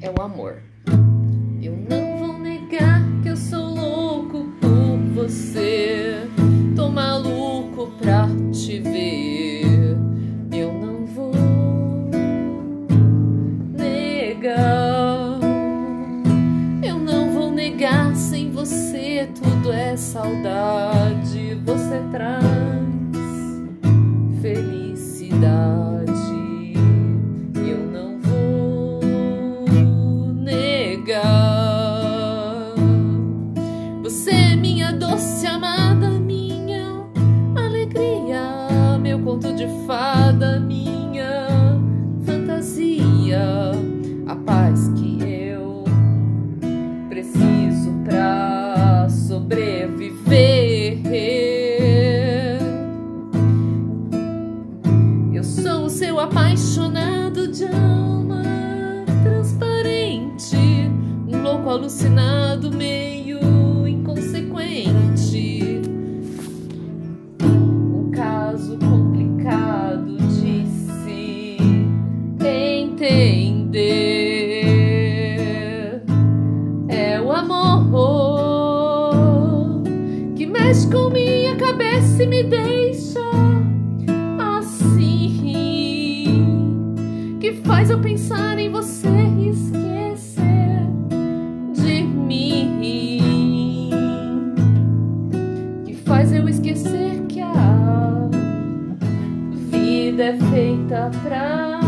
é o amor. Eu não vou negar que eu sou louco por você. Tô maluco pra te ver. Eu não vou negar. Eu não vou negar. Sem você tudo é saudade. Você traz Você é minha doce amada, minha alegria, meu conto de fada, minha fantasia, a paz que eu preciso pra sobreviver. Eu sou o seu apaixonado de alma transparente, um louco alucinado meio amor que mexe com minha cabeça e me deixa assim, que faz eu pensar em você e esquecer de mim, que faz eu esquecer que a vida é feita pra